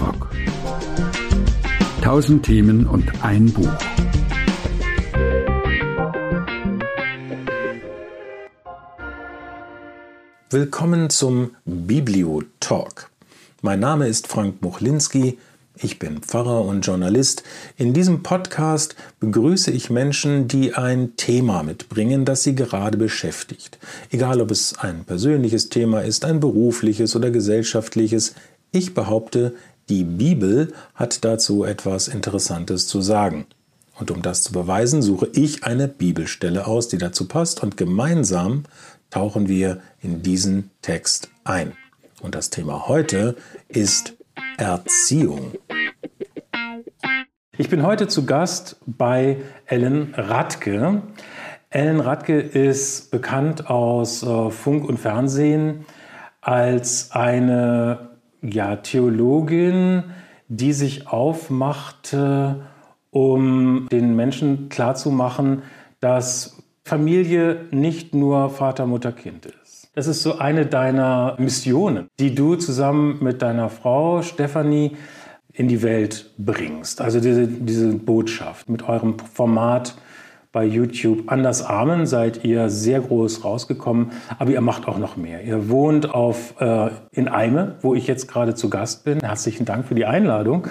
Talk. Tausend Themen und ein Buch. Willkommen zum Biblio-Talk. Mein Name ist Frank Muchlinski. Ich bin Pfarrer und Journalist. In diesem Podcast begrüße ich Menschen, die ein Thema mitbringen, das sie gerade beschäftigt. Egal, ob es ein persönliches Thema ist, ein berufliches oder gesellschaftliches. Ich behaupte, die Bibel hat dazu etwas Interessantes zu sagen. Und um das zu beweisen, suche ich eine Bibelstelle aus, die dazu passt, und gemeinsam tauchen wir in diesen Text ein. Und das Thema heute ist Erziehung. Ich bin heute zu Gast bei Ellen Radke. Ellen Radke ist bekannt aus äh, Funk und Fernsehen als eine ja, Theologin, die sich aufmachte, um den Menschen klarzumachen, dass Familie nicht nur Vater, Mutter, Kind ist. Das ist so eine deiner Missionen, die du zusammen mit deiner Frau Stefanie in die Welt bringst. Also diese, diese Botschaft mit eurem Format bei YouTube Anders Armen seid ihr sehr groß rausgekommen, aber ihr macht auch noch mehr. Ihr wohnt auf, äh, in Eime, wo ich jetzt gerade zu Gast bin. Herzlichen Dank für die Einladung.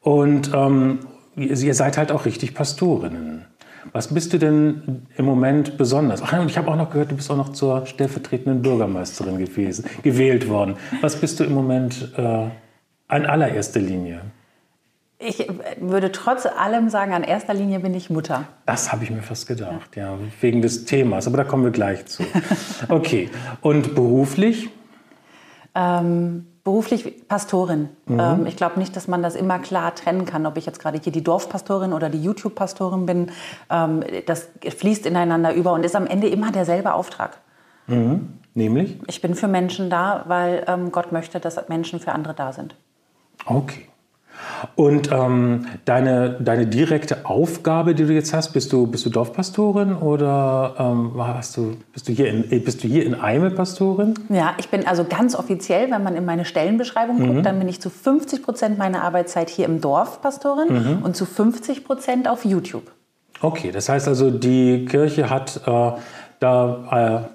Und ähm, ihr seid halt auch richtig Pastorinnen. Was bist du denn im Moment besonders? Ach, und ich habe auch noch gehört, du bist auch noch zur stellvertretenden Bürgermeisterin gewesen, gewählt worden. Was bist du im Moment äh, an allererster Linie? Ich würde trotz allem sagen, an erster Linie bin ich Mutter. Das habe ich mir fast gedacht, ja. ja, wegen des Themas. Aber da kommen wir gleich zu. Okay. Und beruflich? Ähm, beruflich Pastorin. Mhm. Ähm, ich glaube nicht, dass man das immer klar trennen kann, ob ich jetzt gerade hier die Dorfpastorin oder die YouTube-Pastorin bin. Ähm, das fließt ineinander über und ist am Ende immer derselbe Auftrag. Mhm. Nämlich? Ich bin für Menschen da, weil ähm, Gott möchte, dass Menschen für andere da sind. Okay. Und ähm, deine, deine direkte Aufgabe, die du jetzt hast, bist du, bist du Dorfpastorin oder ähm, hast du, bist, du hier in, bist du hier in Eime Pastorin? Ja, ich bin also ganz offiziell, wenn man in meine Stellenbeschreibung mhm. guckt, dann bin ich zu 50 Prozent meiner Arbeitszeit hier im Dorf Pastorin mhm. und zu 50 Prozent auf YouTube. Okay, das heißt also, die Kirche hat äh, da äh,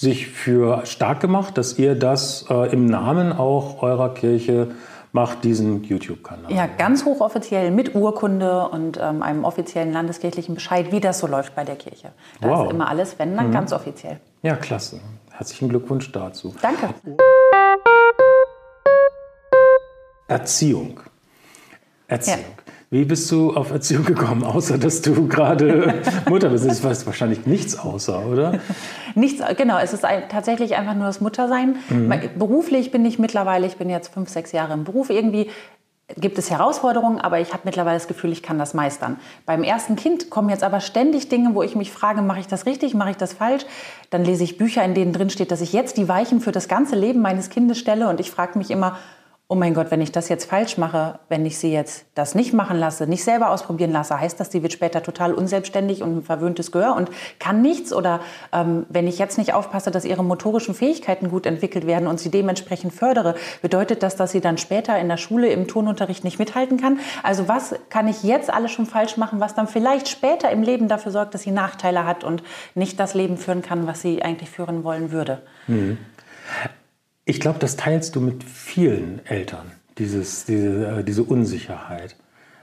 sich für stark gemacht, dass ihr das äh, im Namen auch eurer Kirche macht diesen YouTube-Kanal. Ja, ganz hochoffiziell mit Urkunde und ähm, einem offiziellen landeskirchlichen Bescheid, wie das so läuft bei der Kirche. Da wow. ist immer alles, wenn dann mhm. ganz offiziell. Ja, klasse. Herzlichen Glückwunsch dazu. Danke. Erziehung. Erziehung. Ja. Wie bist du auf Erziehung gekommen, außer dass du gerade Mutter bist? Das weißt wahrscheinlich nichts außer, oder? Nichts, genau. Es ist ein, tatsächlich einfach nur das Muttersein. Mhm. Beruflich bin ich mittlerweile, ich bin jetzt fünf, sechs Jahre im Beruf. Irgendwie gibt es Herausforderungen, aber ich habe mittlerweile das Gefühl, ich kann das meistern. Beim ersten Kind kommen jetzt aber ständig Dinge, wo ich mich frage, mache ich das richtig, mache ich das falsch? Dann lese ich Bücher, in denen drin steht, dass ich jetzt die Weichen für das ganze Leben meines Kindes stelle und ich frage mich immer, oh mein Gott, wenn ich das jetzt falsch mache, wenn ich sie jetzt das nicht machen lasse, nicht selber ausprobieren lasse, heißt das, sie wird später total unselbstständig und ein verwöhntes Gehör und kann nichts? Oder ähm, wenn ich jetzt nicht aufpasse, dass ihre motorischen Fähigkeiten gut entwickelt werden und sie dementsprechend fördere, bedeutet das, dass sie dann später in der Schule im Turnunterricht nicht mithalten kann? Also was kann ich jetzt alles schon falsch machen, was dann vielleicht später im Leben dafür sorgt, dass sie Nachteile hat und nicht das Leben führen kann, was sie eigentlich führen wollen würde? Mhm. Ich glaube, das teilst du mit vielen Eltern, dieses, diese, äh, diese Unsicherheit.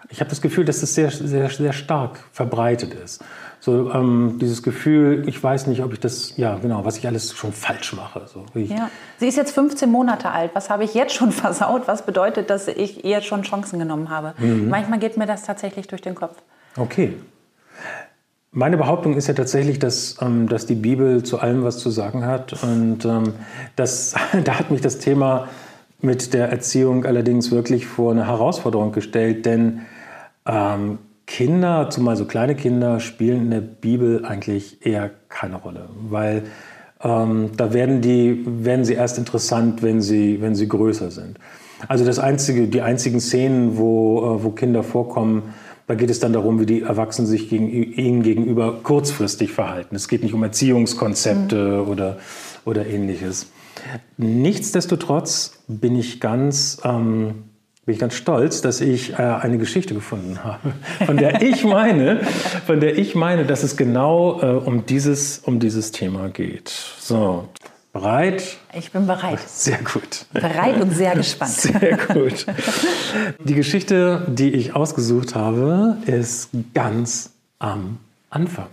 Ich habe das Gefühl, dass das sehr, sehr, sehr stark verbreitet ist. So ähm, dieses Gefühl, ich weiß nicht, ob ich das, ja genau, was ich alles schon falsch mache. So, ja. Sie ist jetzt 15 Monate alt. Was habe ich jetzt schon versaut? Was bedeutet, dass ich ihr schon Chancen genommen habe? Mhm. Manchmal geht mir das tatsächlich durch den Kopf. Okay. Meine Behauptung ist ja tatsächlich, dass, ähm, dass die Bibel zu allem was zu sagen hat. Und ähm, das, da hat mich das Thema mit der Erziehung allerdings wirklich vor eine Herausforderung gestellt, denn ähm, Kinder, zumal so kleine Kinder, spielen in der Bibel eigentlich eher keine Rolle, weil ähm, da werden, die, werden sie erst interessant, wenn sie, wenn sie größer sind. Also das einzige, die einzigen Szenen, wo, äh, wo Kinder vorkommen, da geht es dann darum, wie die Erwachsenen sich gegen, ihnen gegenüber kurzfristig verhalten. Es geht nicht um Erziehungskonzepte mhm. oder, oder ähnliches. Nichtsdestotrotz bin ich ganz, ähm, bin ich ganz stolz, dass ich äh, eine Geschichte gefunden habe, von der ich meine, von der ich meine, dass es genau äh, um, dieses, um dieses Thema geht. So, bereit? Ich bin bereit. Sehr gut. Bereit und sehr gespannt. Sehr gut. Die Geschichte, die ich ausgesucht habe, ist ganz am Anfang.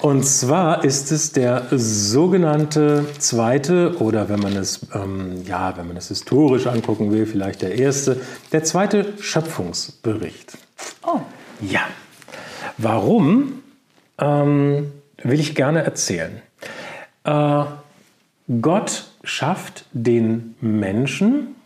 Und zwar ist es der sogenannte zweite oder wenn man es ähm, ja, wenn man es historisch angucken will, vielleicht der erste, der zweite Schöpfungsbericht. Oh. Ja. Warum ähm, will ich gerne erzählen? Äh, Gott schafft den Menschen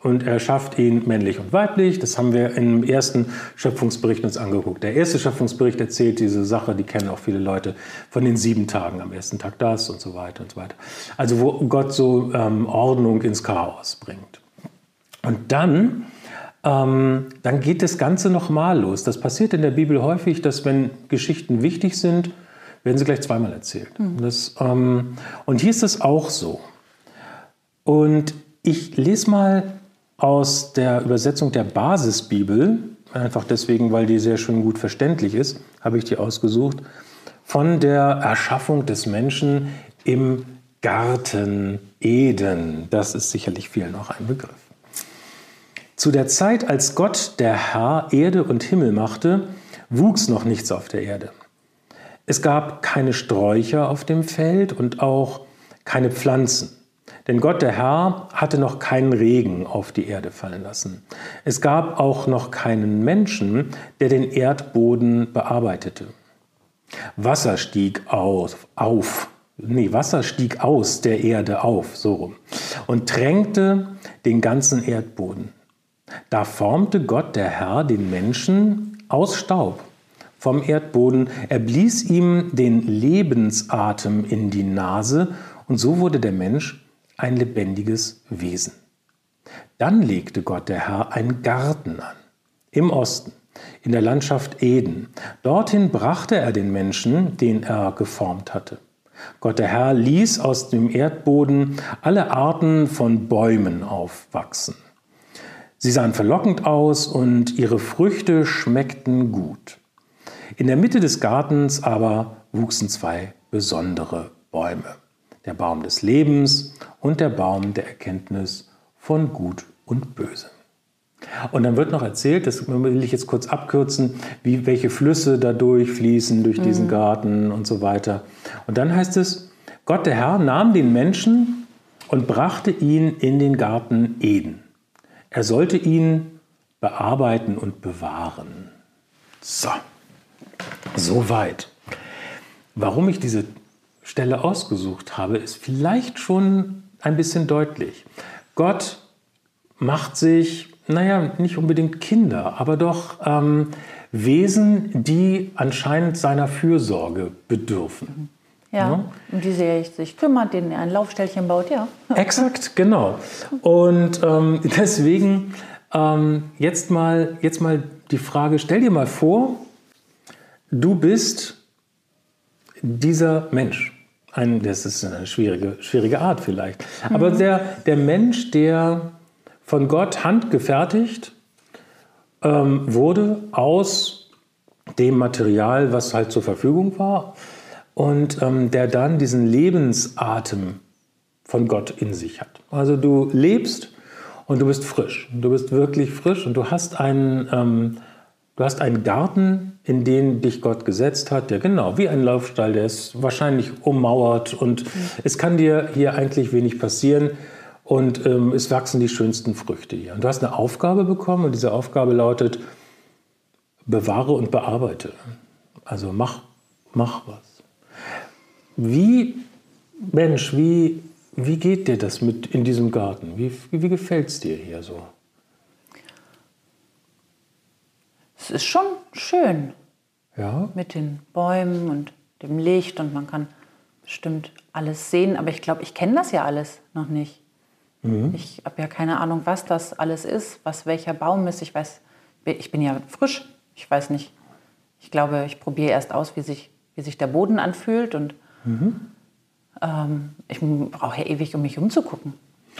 und er schafft ihn männlich und weiblich. Das haben wir im ersten Schöpfungsbericht uns angeguckt. Der erste Schöpfungsbericht erzählt diese Sache, die kennen auch viele Leute, von den sieben Tagen. Am ersten Tag das und so weiter und so weiter. Also wo Gott so ähm, Ordnung ins Chaos bringt. Und dann, ähm, dann geht das Ganze nochmal los. Das passiert in der Bibel häufig, dass wenn Geschichten wichtig sind, werden sie gleich zweimal erzählt. Mhm. Das, ähm, und hier ist es auch so. Und ich lese mal aus der Übersetzung der Basisbibel, einfach deswegen, weil die sehr schön gut verständlich ist, habe ich die ausgesucht, von der Erschaffung des Menschen im Garten Eden. Das ist sicherlich vielen auch ein Begriff. Zu der Zeit, als Gott, der Herr, Erde und Himmel machte, wuchs noch nichts auf der Erde. Es gab keine Sträucher auf dem Feld und auch keine Pflanzen. Denn Gott der Herr hatte noch keinen Regen auf die Erde fallen lassen. Es gab auch noch keinen Menschen, der den Erdboden bearbeitete. Wasser stieg auf, auf nee, Wasser stieg aus der Erde auf, so rum, und tränkte den ganzen Erdboden. Da formte Gott der Herr den Menschen aus Staub vom Erdboden, er blies ihm den Lebensatem in die Nase und so wurde der Mensch ein lebendiges Wesen. Dann legte Gott der Herr einen Garten an, im Osten, in der Landschaft Eden. Dorthin brachte er den Menschen, den er geformt hatte. Gott der Herr ließ aus dem Erdboden alle Arten von Bäumen aufwachsen. Sie sahen verlockend aus und ihre Früchte schmeckten gut. In der Mitte des Gartens aber wuchsen zwei besondere Bäume der Baum des Lebens und der Baum der Erkenntnis von Gut und Böse. Und dann wird noch erzählt, das will ich jetzt kurz abkürzen, wie, welche Flüsse da durchfließen durch diesen mhm. Garten und so weiter. Und dann heißt es, Gott der Herr nahm den Menschen und brachte ihn in den Garten Eden. Er sollte ihn bearbeiten und bewahren. So, soweit. Warum ich diese Stelle ausgesucht habe, ist vielleicht schon ein bisschen deutlich. Gott macht sich, naja, nicht unbedingt Kinder, aber doch ähm, Wesen, die anscheinend seiner Fürsorge bedürfen. Ja, ja, um die er sich kümmert, denen er ein Laufstellchen baut, ja. Exakt, genau. Und ähm, deswegen ähm, jetzt, mal, jetzt mal die Frage, stell dir mal vor, du bist dieser Mensch. Ein, das ist eine schwierige, schwierige Art vielleicht. Mhm. Aber der, der Mensch, der von Gott handgefertigt ähm, wurde aus dem Material, was halt zur Verfügung war, und ähm, der dann diesen Lebensatem von Gott in sich hat. Also du lebst und du bist frisch. Du bist wirklich frisch und du hast einen, ähm, du hast einen Garten in den dich Gott gesetzt hat, der genau wie ein Laufstall, der ist wahrscheinlich ummauert und mhm. es kann dir hier eigentlich wenig passieren und ähm, es wachsen die schönsten Früchte hier. Und du hast eine Aufgabe bekommen und diese Aufgabe lautet, bewahre und bearbeite. Also mach, mach was. Wie, Mensch, wie, wie geht dir das mit in diesem Garten? Wie, wie gefällt es dir hier so? Es ist schon schön. Ja. Mit den Bäumen und dem Licht und man kann bestimmt alles sehen. Aber ich glaube, ich kenne das ja alles noch nicht. Mhm. Ich habe ja keine Ahnung, was das alles ist, was welcher Baum ist. Ich weiß, ich bin ja frisch. Ich weiß nicht. Ich glaube, ich probiere erst aus, wie sich, wie sich der Boden anfühlt. Und mhm. ähm, ich brauche ja ewig, um mich umzugucken.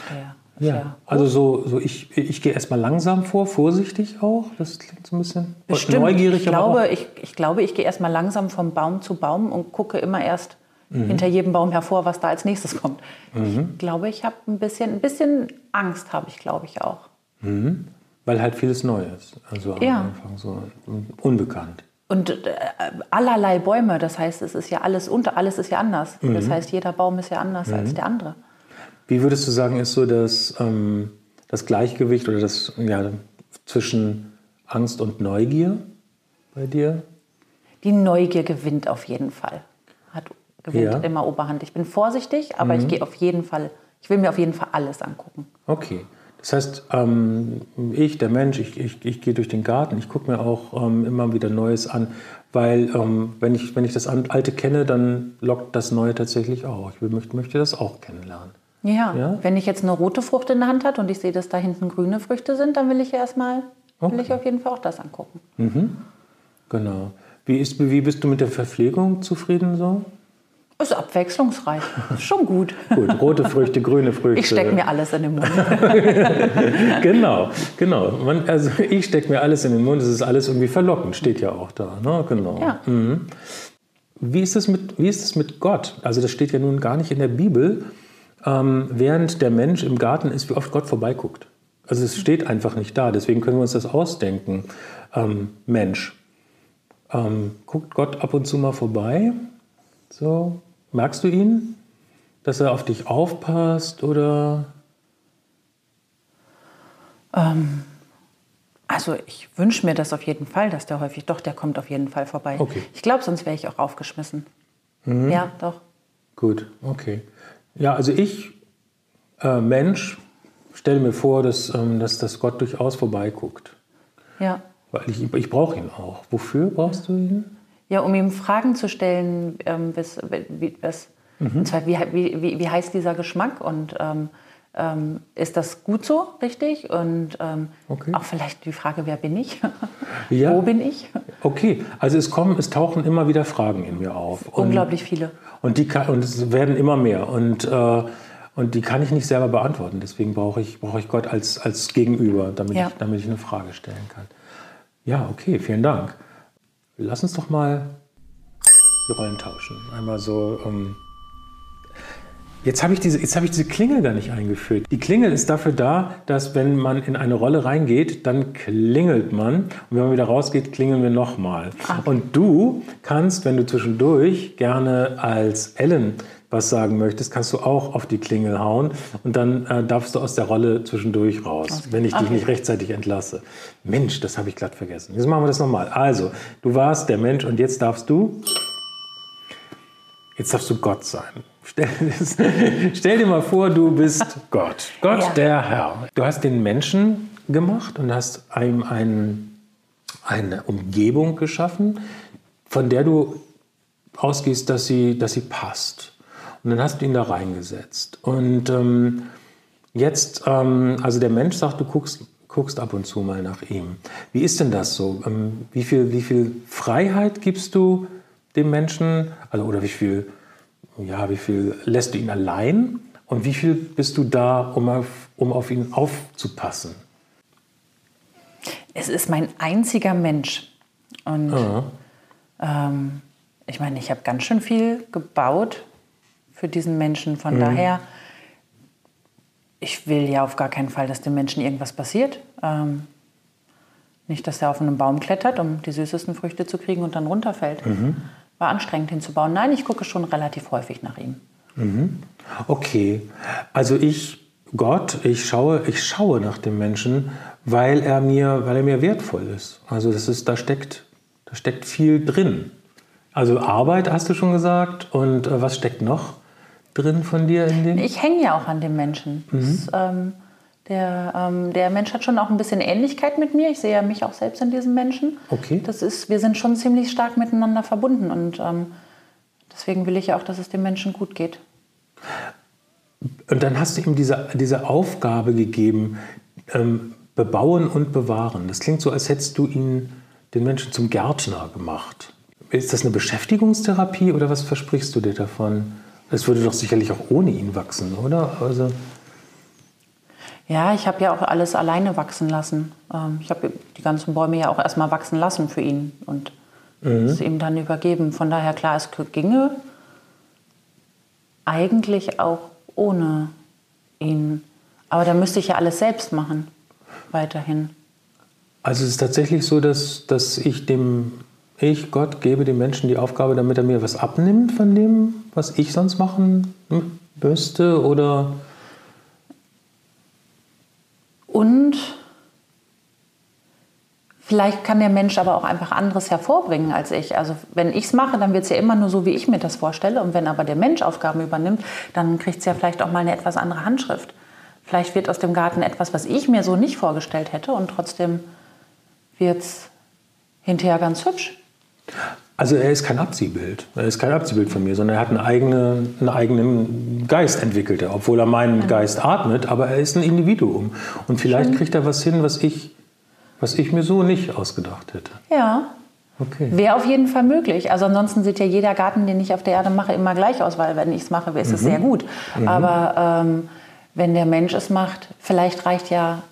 Ja. Ja, also so, so ich, ich gehe erstmal langsam vor, vorsichtig auch. Das klingt so ein bisschen Bestimmt. neugierig. Ich glaube, ich, ich glaube, ich gehe erstmal langsam vom Baum zu Baum und gucke immer erst mhm. hinter jedem Baum hervor, was da als nächstes kommt. Mhm. Ich glaube, ich habe ein bisschen, ein bisschen Angst, habe ich, glaube ich, auch. Mhm. Weil halt vieles neu ist. Also am Ja. Anfang so unbekannt. Und äh, allerlei Bäume, das heißt, es ist ja alles unter, alles ist ja anders. Das heißt, jeder Baum ist ja anders als der andere. Wie würdest du sagen, ist so das, ähm, das Gleichgewicht oder das ja, zwischen Angst und Neugier bei dir? Die Neugier gewinnt auf jeden Fall. Hat, gewinnt Ja. Mhm. immer Oberhand. Ich bin vorsichtig, aber ich gehe auf jeden Fall, ich will mir auf jeden Fall alles angucken. Okay. Das heißt, ähm, ich, der Mensch, ich, ich, ich gehe durch den Garten, ich gucke mir auch ähm, immer wieder Neues an, weil ähm, wenn, ich, wenn ich das Alte kenne, dann lockt das Neue tatsächlich auch. Ich möchte, möchte das auch kennenlernen. Ja, Ja? wenn ich jetzt eine rote Frucht in der Hand habe und ich sehe, dass da hinten grüne Früchte sind, dann will ich erstmal, will Okay. ich auf jeden Fall auch das angucken. Genau. Wie, ist, wie bist du mit der Verpflegung zufrieden so? Ist abwechslungsreich. Ist schon gut. Gut, rote Früchte, grüne Früchte. Ich stecke mir alles in den Mund. Genau, genau. Man, also ich stecke mir alles in den Mund, es ist alles irgendwie verlockend, steht ja auch da. Ne? Genau. Ja. Wie ist es mit, wie ist es mit Gott? Also das steht ja nun gar nicht in der Bibel, ähm, während der Mensch im Garten ist, wie oft Gott vorbeiguckt. Also es steht einfach nicht da, deswegen können wir uns das ausdenken. Ähm, Mensch, ähm, guckt Gott ab und zu mal vorbei? So, merkst du ihn? Dass er auf dich aufpasst oder? Also ich wünsche mir das auf jeden Fall, dass der häufig, doch, der kommt auf jeden Fall vorbei. Okay. Mhm. Ich glaube, sonst wäre ich auch aufgeschmissen. Ja, doch. Gut, okay. Ja, also ich, äh, Mensch, stelle mir vor, dass, ähm, dass, dass Gott durchaus vorbeiguckt. Ja. Weil ich, ich brauche ihn auch. Wofür brauchst du ihn? Ja, um ihm Fragen zu stellen, ähm, was, wie, was, Mhm. und zwar, wie, wie, wie heißt dieser Geschmack und ähm, ähm, ist das gut so, richtig? Und ähm, Okay. auch vielleicht die Frage, wer bin ich? Ja. Wo bin ich? Okay, also es kommen, es tauchen immer wieder Fragen in mir auf. Und, Unglaublich viele. Und, die kann, und es werden immer mehr. Und, äh, und die kann ich nicht selber beantworten. Deswegen brauche ich, brauche ich Gott als, als Gegenüber, damit, Ja. ich, damit ich eine Frage stellen kann. Ja, okay, vielen Dank. Lass uns doch mal die Rollen tauschen. Einmal so. Ähm Jetzt habe ich, diese, jetzt habe ich diese Klingel gar nicht eingeführt. Die Klingel ist dafür da, dass wenn man in eine Rolle reingeht, dann klingelt man. Und wenn man wieder rausgeht, klingeln wir nochmal. Und du kannst, wenn du zwischendurch gerne als Ellen was sagen möchtest, kannst du auch auf die Klingel hauen. Und dann äh, darfst du aus der Rolle zwischendurch raus, wenn ich dich Okay. nicht rechtzeitig entlasse. Mensch, das habe ich glatt vergessen. Jetzt machen wir das nochmal. Also, du warst der Mensch und jetzt darfst du Jetzt darfst du Gott sein. Stell, stell dir mal vor, du bist Gott. Gott, Ja. der Herr. Du hast den Menschen gemacht und hast ihm ein, eine Umgebung geschaffen, von der du ausgehst, dass sie, dass sie passt. Und dann hast du ihn da reingesetzt. Und ähm, jetzt, ähm, also der Mensch sagt, du guckst, guckst ab und zu mal nach ihm. Wie ist denn das so? Ähm, wie, viel, wie viel Freiheit gibst du dem Menschen? Also, oder wie viel, ja, wie viel lässt du ihn allein? Und wie viel bist du da, um auf, um auf ihn aufzupassen? Es ist mein einziger Mensch. Und ähm, ich meine, ich habe ganz schön viel gebaut für diesen Menschen. Von daher, ich will ja auf gar keinen Fall, dass dem Menschen irgendwas passiert. Ähm, nicht, dass er auf einen Baum klettert, um die süßesten Früchte zu kriegen und dann runterfällt. War anstrengend hinzubauen. Nein, ich gucke schon relativ häufig nach ihm. Okay, also ich, Gott, ich schaue, ich schaue nach dem Menschen, weil er mir, weil er mir wertvoll ist. Also das ist, da steckt, da steckt viel drin. Also Arbeit hast du schon gesagt und äh, was steckt noch drin von dir in dem? Ich hänge ja auch an dem Menschen. Das, ähm, der, ähm, der Mensch hat schon auch ein bisschen Ähnlichkeit mit mir. Ich sehe ja mich auch selbst in diesem Menschen. Okay. Das ist, wir sind schon ziemlich stark miteinander verbunden und ähm, deswegen will ich ja auch, dass es dem Menschen gut geht. Und dann hast du ihm diese, diese Aufgabe gegeben, ähm, bebauen und bewahren. Das klingt so, als hättest du ihn, den Menschen zum Gärtner gemacht. Ist das eine Beschäftigungstherapie oder was versprichst du dir davon? Es würde doch sicherlich auch ohne ihn wachsen, oder? Also, Ja, ich habe ja auch alles alleine wachsen lassen. Ähm, ich habe die ganzen Bäume ja auch erstmal wachsen lassen für ihn und mhm. es ihm dann übergeben. Von daher klar, es ginge eigentlich auch ohne ihn. Aber da müsste ich ja alles selbst machen, weiterhin. Also es ist tatsächlich so, dass, dass ich dem, ich, Gott, gebe dem Menschen die Aufgabe, damit er mir was abnimmt von dem, was ich sonst machen müsste oder... Und vielleicht kann der Mensch aber auch einfach anderes hervorbringen als ich. Also wenn ich es mache, dann wird es ja immer nur so, wie ich mir das vorstelle. Und wenn aber der Mensch Aufgaben übernimmt, dann kriegt es ja vielleicht auch mal eine etwas andere Handschrift. Vielleicht wird aus dem Garten etwas, was ich mir so nicht vorgestellt hätte und trotzdem wird es hinterher ganz hübsch. Also er ist kein Abziehbild. Er ist kein Abziehbild von mir, sondern er hat eine eigene, einen eigenen Geist entwickelt, obwohl er meinen. Geist atmet, aber er ist ein Individuum. Und vielleicht Schön. kriegt er was hin, was ich, was ich mir so nicht ausgedacht hätte. Ja. Okay. Wäre auf jeden Fall möglich. Also ansonsten sieht ja jeder Garten, den ich auf der Erde mache, immer gleich aus, weil wenn ich es mache, ist mhm. es sehr gut. Mhm. Aber ähm, wenn der Mensch es macht, vielleicht reicht ja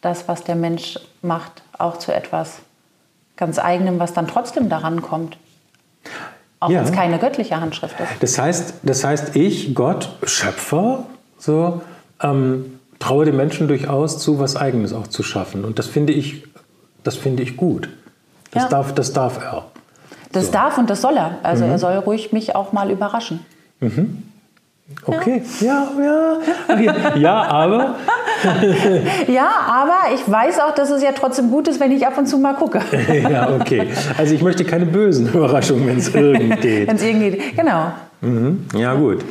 das, was der Mensch macht, auch zu etwas ganz eigenem, was dann trotzdem daran kommt. Auch ja. wenn es keine göttliche Handschrift ist. Das heißt, das heißt ich, Gott, Schöpfer, so, ähm, traue dem Menschen durchaus zu, was Eigenes auch zu schaffen. Und das finde ich, das finde ich gut. Das, ja. darf, das darf er. Das so. darf und das soll er. Also mhm. er soll ruhig mich auch mal überraschen. Mhm. Okay, ja, ja, ja, ja aber. ja, aber ich weiß auch, dass es ja trotzdem gut ist, wenn ich ab und zu mal gucke. ja, okay. Also ich möchte keine bösen Überraschungen, wenn es irgend geht. wenn es irgend geht, genau. Mhm. Ja, gut.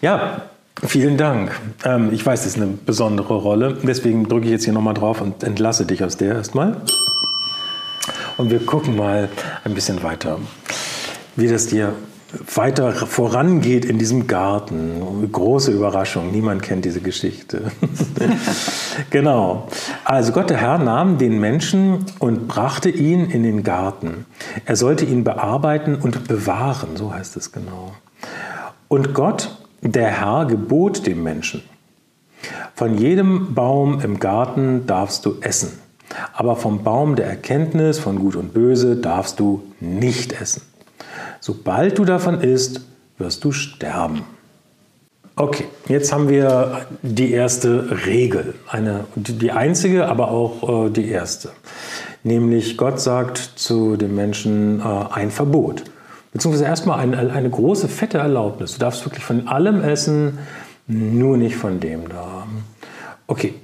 Ja, vielen Dank. Ähm, ich weiß, das ist eine besondere Rolle. Deswegen drücke ich jetzt hier nochmal drauf und entlasse dich aus der erstmal. Und wir gucken mal ein bisschen weiter, wie das dir weiter vorangeht in diesem Garten. Große Überraschung, niemand kennt diese Geschichte. genau. Also Gott der Herr nahm den Menschen und brachte ihn in den Garten. Er sollte ihn bearbeiten und bewahren, so heißt es genau. Und Gott, der Herr, gebot dem Menschen, von jedem Baum im Garten darfst du essen, aber vom Baum der Erkenntnis von Gut und Böse darfst du nicht essen. Sobald du davon isst, wirst du sterben. Okay, jetzt haben wir die erste Regel, eine, die einzige, aber auch äh, die erste. Nämlich Gott sagt zu den Menschen äh, ein Verbot, beziehungsweise erstmal eine, eine große, fette Erlaubnis. Du darfst wirklich von allem essen, nur nicht von dem da. Okay,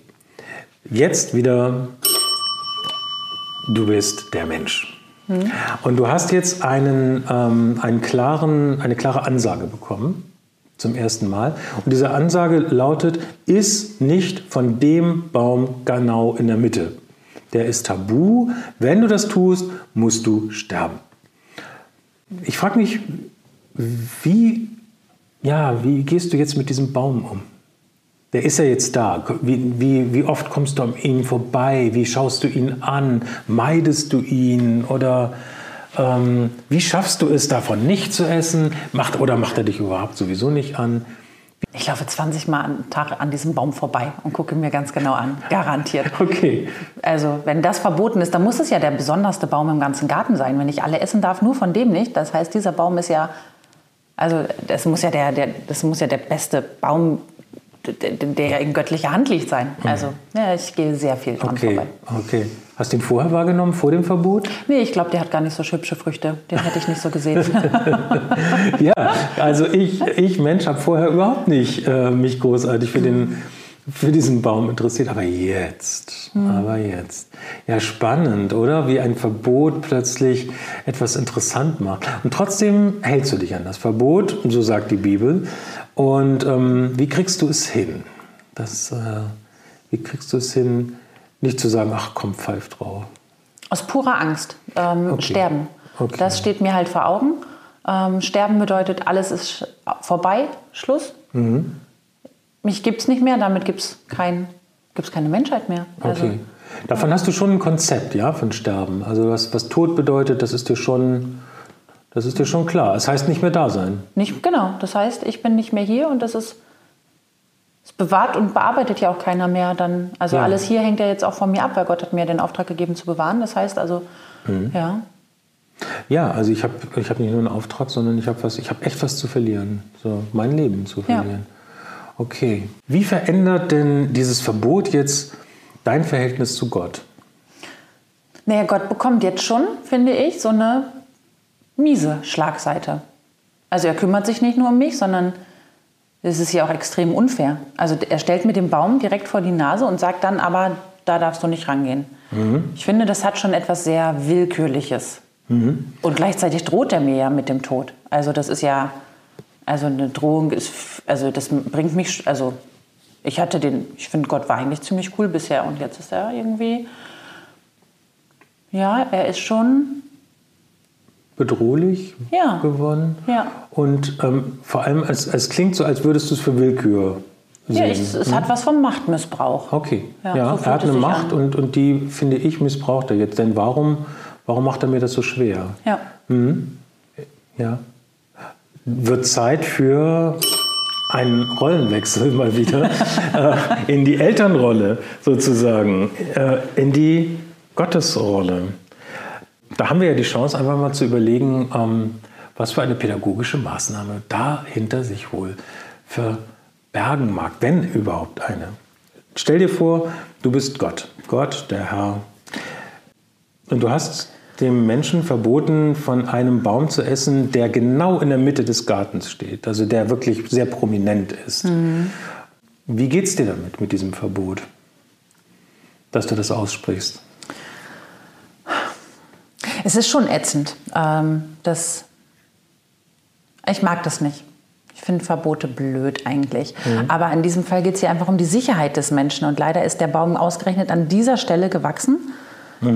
jetzt wieder, du bist der Mensch. Mhm. Und du hast jetzt einen, ähm, einen klaren, eine klare Ansage bekommen zum ersten Mal. Und diese Ansage lautet, iss nicht von dem Baum genau in der Mitte. Der ist tabu. Wenn du das tust, musst du sterben. Ich frage mich, wie, ja, wie gehst du jetzt mit diesem Baum um? Der ist ja jetzt da. Wie, wie, wie oft kommst du an ihm vorbei? Wie schaust du ihn an? Meidest du ihn? Oder ähm, wie schaffst du es, davon nicht zu essen? Macht, oder macht er dich überhaupt sowieso nicht an? Ich laufe 20 Mal am Tag an diesem Baum vorbei und gucke mir ganz genau an. Garantiert. Okay. Also, wenn das verboten ist, dann muss es ja der besonderste Baum im ganzen Garten sein. Wenn ich alle essen darf, nur von dem nicht. Das heißt, dieser Baum ist ja, also das muss ja der, der, das muss ja der beste Baum der in göttlicher Hand liegt sein. Mhm. Also ja, ich gehe sehr viel dran okay. vorbei. Okay. Hast du ihn vorher wahrgenommen, vor dem Verbot? Nee, ich glaube, der hat gar nicht so hübsche Früchte. Den hätte ich nicht so gesehen. ja, also ich, ich Mensch, habe vorher überhaupt nicht äh, mich großartig für, den, für diesen Baum interessiert. Aber jetzt, mhm. aber jetzt. Ja, spannend, oder? Wie ein Verbot plötzlich etwas interessant macht. Und trotzdem hältst du dich an das Verbot, so sagt die Bibel. Und ähm, wie kriegst du es hin? Das, äh, wie kriegst du es hin, nicht zu sagen, ach komm, pfeif drauf? Aus purer Angst. Ähm, okay. Sterben. Okay. Das steht mir halt vor Augen. Ähm, sterben bedeutet, alles ist vorbei, Schluss. Mhm. Mich gibt es nicht mehr, damit gibt es kein, gibt's keine Menschheit mehr. Also, okay. Davon hast du schon ein Konzept, ja, von Sterben. Also was, was Tod bedeutet, das ist dir schon das ist dir schon klar. Es heißt nicht mehr da sein. Nicht, genau. Das heißt, ich bin nicht mehr hier und das ist Es bewahrt und bearbeitet ja auch keiner mehr dann. Also Ja. alles hier hängt ja jetzt auch von mir ab, weil Gott hat mir den Auftrag gegeben zu bewahren. Das heißt also, Mhm. ja. Ja, also ich habe ich hab nicht nur einen Auftrag, sondern ich habe was, ich habe echt was zu verlieren, so mein Leben zu Ja. Okay. Wie verändert denn dieses Verbot jetzt dein Verhältnis zu Gott? Naja, Gott bekommt jetzt schon, finde ich, so eine miese Schlagseite. Also er kümmert sich nicht nur um mich, sondern es ist ja auch extrem unfair. Also er stellt mir den Baum direkt vor die Nase und sagt dann, aber da darfst du nicht rangehen. Ich finde, das hat schon etwas sehr Willkürliches. Und gleichzeitig droht er mir ja mit dem Tod. Also das ist ja, also eine Drohung ist, also das bringt mich, also ich hatte den, ich finde Gott war eigentlich ziemlich cool bisher und jetzt ist er irgendwie, ja, er ist schon, Bedrohlich Ja. geworden? ja. Und ähm, vor allem, es, es klingt so, als würdest du es für Willkür sehen. Ja, ich, es hat was vom Machtmissbrauch. Okay, Ja, ja, so er hat eine Macht an. und, und die, finde ich, missbraucht er jetzt. Denn warum, warum macht er mir das so schwer? Ja. Ja. Wird Zeit für einen Rollenwechsel mal wieder äh, in die Elternrolle sozusagen, äh, in die Gottesrolle. Da haben wir ja die Chance, einfach mal zu überlegen, ähm, was für eine pädagogische Maßnahme dahinter sich wohl verbergen mag, wenn überhaupt eine. Stell dir vor, du bist Gott, Gott, der Herr. Und du hast dem Menschen verboten, von einem Baum zu essen, der genau in der Mitte des Gartens steht, also der wirklich sehr prominent ist. Wie geht's dir damit, mit diesem Verbot, dass du das aussprichst? Es ist schon ätzend. Ähm, das, ich mag das nicht. Ich finde Verbote blöd eigentlich. Aber in diesem Fall geht es hier einfach um die Sicherheit des Menschen. Und leider ist der Baum ausgerechnet an dieser Stelle gewachsen.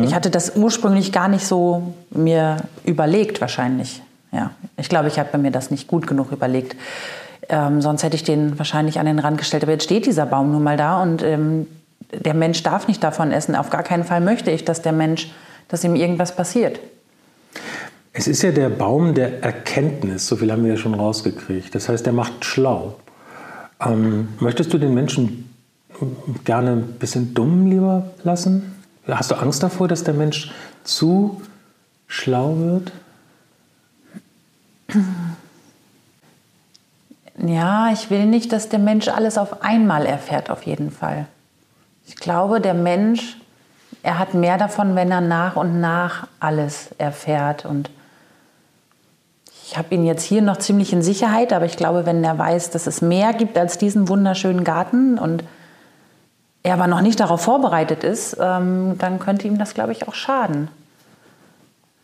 Ich hatte das ursprünglich gar nicht so mir überlegt, wahrscheinlich. Ja, ich glaube, ich habe mir das nicht gut genug überlegt. Ähm, sonst hätte ich den wahrscheinlich an den Rand gestellt. Aber jetzt steht dieser Baum nun mal da und ähm, der Mensch darf nicht davon essen. Auf gar keinen Fall möchte ich, dass der Mensch, dass ihm irgendwas passiert. Es ist ja der Baum der Erkenntnis, so viel haben wir ja schon rausgekriegt. Das heißt, der macht schlau. Ähm, möchtest du den Menschen gerne ein bisschen dumm lieber lassen? Hast du Angst davor, dass der Mensch zu schlau wird? Ja, ich will nicht, dass der Mensch alles auf einmal erfährt, auf jeden Fall. Ich glaube, der Mensch, er hat mehr davon, wenn er nach und nach alles erfährt. Und ich habe ihn jetzt hier noch ziemlich in Sicherheit, aber ich glaube, wenn er weiß, dass es mehr gibt als diesen wunderschönen Garten und er aber noch nicht darauf vorbereitet ist, ähm, dann könnte ihm das, glaube ich, auch schaden.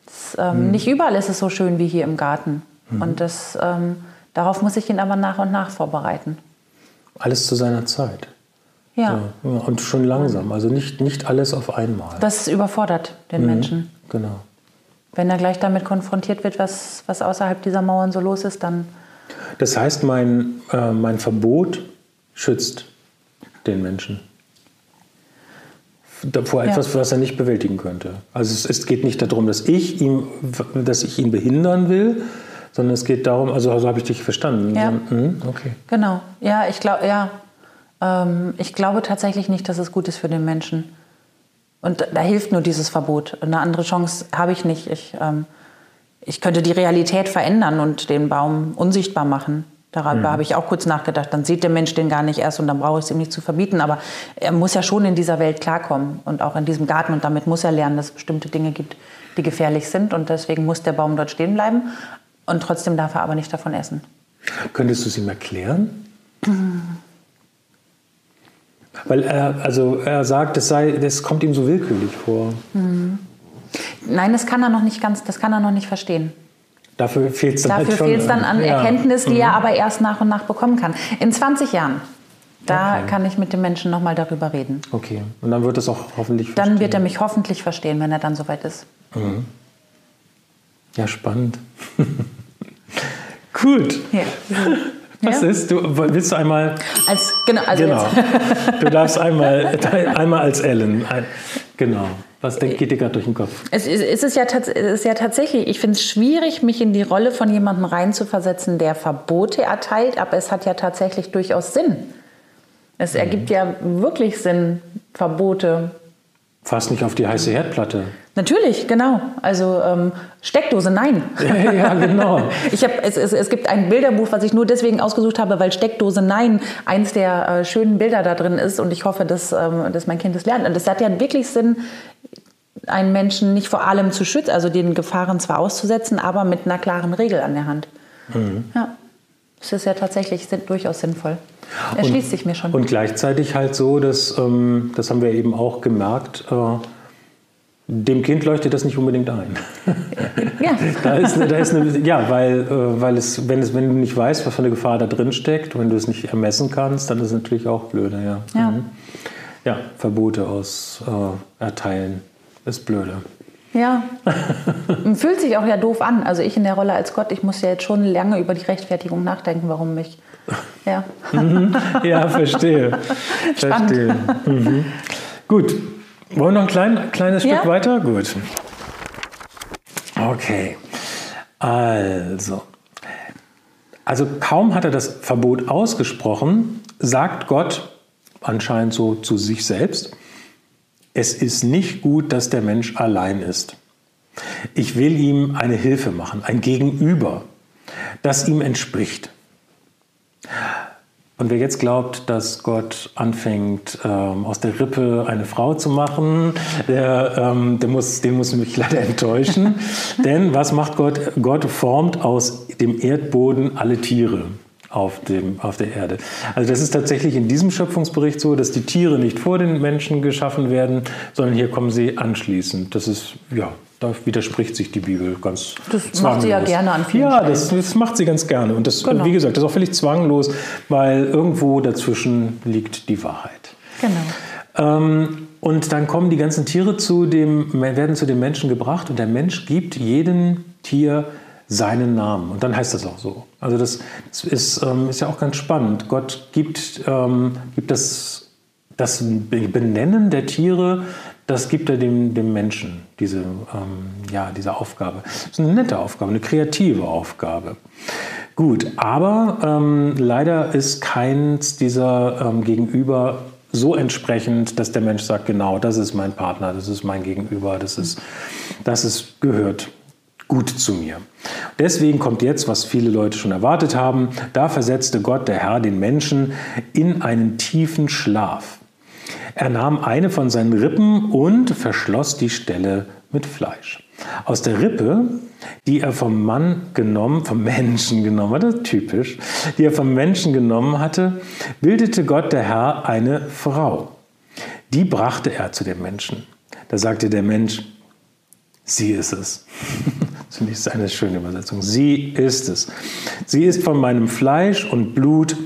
Das, ähm, Nicht überall ist es so schön wie hier im Garten. Und das, ähm, darauf muss ich ihn aber nach und nach vorbereiten. Alles zu seiner Zeit. Ja, Ja, und schon langsam, also nicht, nicht alles auf einmal. das überfordert den Menschen. Genau. Wenn er gleich damit konfrontiert wird, was, was außerhalb dieser Mauern so los ist, dann Das heißt, mein, äh, mein Verbot schützt den Menschen vor Ja. etwas, was er nicht bewältigen könnte. Also es, es geht nicht darum, dass ich, ihm, dass ich ihn behindern will, sondern es geht darum, also, also habe ich dich verstanden. Ja. Mhm, okay. Genau. Ja, ich glaube, ja. Ähm, ich glaube tatsächlich nicht, dass es gut ist für den Menschen. Und da- da hilft nur dieses Verbot. Eine andere Chance habe ich nicht. Ich, ähm, ich könnte die Realität verändern und den Baum unsichtbar machen. Darüber habe ich auch kurz nachgedacht. Dann sieht der Mensch den gar nicht erst und dann brauche ich es ihm nicht zu verbieten. Aber er muss ja schon in dieser Welt klarkommen und auch in diesem Garten. Und damit muss er lernen, dass es bestimmte Dinge gibt, die gefährlich sind. Und deswegen muss der Baum dort stehen bleiben. Und trotzdem darf er aber nicht davon essen. Könntest du es ihm erklären? Weil er, also er sagt, das, sei, das kommt ihm so willkürlich vor. Nein, das kann er noch nicht ganz, das kann er noch nicht verstehen. Dafür fehlt es dann Dafür halt schon. fehlt es dann an Ja. Mhm. Erkenntnis, die er aber erst nach und nach bekommen kann. In 20 Jahren, da Okay. kann ich mit dem Menschen nochmal darüber reden. Okay, und dann wird es auch hoffentlich Dann verstehen. wird er mich hoffentlich verstehen, wenn er dann soweit ist. Ja, spannend. Gut. Ja. Was Ja? ist? Du, willst du einmal. Als, genau, also Genau. Du darfst einmal, einmal als Ellen. Ein, genau. Was denk, geht dir gerade durch den Kopf? es, ist- es, ist ja es ist ja tatsächlich, ich finde es schwierig, mich in die Rolle von jemandem reinzuversetzen, der Verbote erteilt, aber es hat ja tatsächlich durchaus Sinn. Es ergibt ja wirklich Sinn, Verbote. Fast nicht auf die heiße Herdplatte. Natürlich, genau. Also ähm, Steckdose, nein. ja, genau. Ich hab, es, es, es gibt ein Bilderbuch, was ich nur deswegen ausgesucht habe, weil Steckdose, nein, eins der äh, schönen Bilder da drin ist. Und ich hoffe, dass, ähm, dass mein Kind das lernt. Und es hat ja wirklich Sinn, einen Menschen nicht vor allem zu schützen, also den Gefahren zwar auszusetzen, aber mit einer klaren Regel an der Hand. Mhm. Ja. Das ist ja tatsächlich durchaus sinnvoll. Erschließt sich mir schon. Und gleichzeitig halt so, dass, ähm, das haben wir eben auch gemerkt, äh, dem Kind leuchtet das nicht unbedingt ein. Ja. da ist, da ist eine, ja, weil, äh, weil es, wenn, es, wenn du nicht weißt, was für eine Gefahr da drin steckt, wenn du es nicht ermessen kannst, dann ist es natürlich auch blöde. Ja, ja. Mhm. ja Verbote aus äh, erteilen ist blöde. Ja, fühlt sich auch ja doof an. Also ich in der Rolle als Gott, ich muss ja jetzt schon lange über die Rechtfertigung nachdenken, warum mich. Ja, mhm. ja verstehe. verstehe. Mhm. Gut, wollen wir noch ein klein, kleines Stück ja? weiter? Gut. Okay, also. Also kaum hat er das Verbot ausgesprochen, sagt Gott anscheinend so zu sich selbst, es ist nicht gut, dass der Mensch allein ist. Ich will ihm eine Hilfe machen, ein Gegenüber, das ihm entspricht. Und wer jetzt glaubt, dass Gott anfängt, ähm, aus der Rippe eine Frau zu machen, der, ähm, der muss, den muss mich leider enttäuschen. Denn was macht Gott? Gott formt aus dem Erdboden alle Tiere auf, dem, auf der Erde. Also das ist tatsächlich in diesem Schöpfungsbericht so, dass die Tiere nicht vor den Menschen geschaffen werden, sondern hier kommen sie anschließend. Das ist, ja, da widerspricht sich die Bibel ganz Das zwanglos. macht sie ja gerne an vielen Ja, das, das, macht sie ganz gerne. Und das, genau. wie gesagt, das ist auch völlig zwanglos, weil irgendwo dazwischen liegt die Wahrheit. Genau. Ähm, und dann kommen die ganzen Tiere zu dem, werden zu den Menschen gebracht und der Mensch gibt jedem Tier seinen Namen. Und dann heißt das auch so. Also das, das ist, ähm, ist ja auch ganz spannend. Gott gibt, ähm, gibt das, das Benennen der Tiere, das gibt er dem, dem Menschen, diese, ähm, ja, diese Aufgabe. Das ist eine nette Aufgabe, eine kreative Aufgabe. Gut, aber ähm, leider ist keins dieser ähm, Gegenüber so entsprechend, dass der Mensch sagt, genau, das ist mein Partner, das ist mein Gegenüber, das ist, das ist, gehört gut zu mir. Deswegen kommt jetzt, was viele Leute schon erwartet haben, da versetzte Gott, der Herr, den Menschen in einen tiefen Schlaf. Er nahm eine von seinen Rippen und verschloss die Stelle mit Fleisch. Aus der Rippe, die er vom Mann genommen, vom Menschen genommen hatte, typisch, die er vom Menschen genommen hatte, bildete Gott der Herr eine Frau. Die brachte er zu dem Menschen. Da sagte der Mensch, sie ist es. Finde ich eine schöne Übersetzung. Sie ist es. Sie ist von meinem Fleisch und Blut.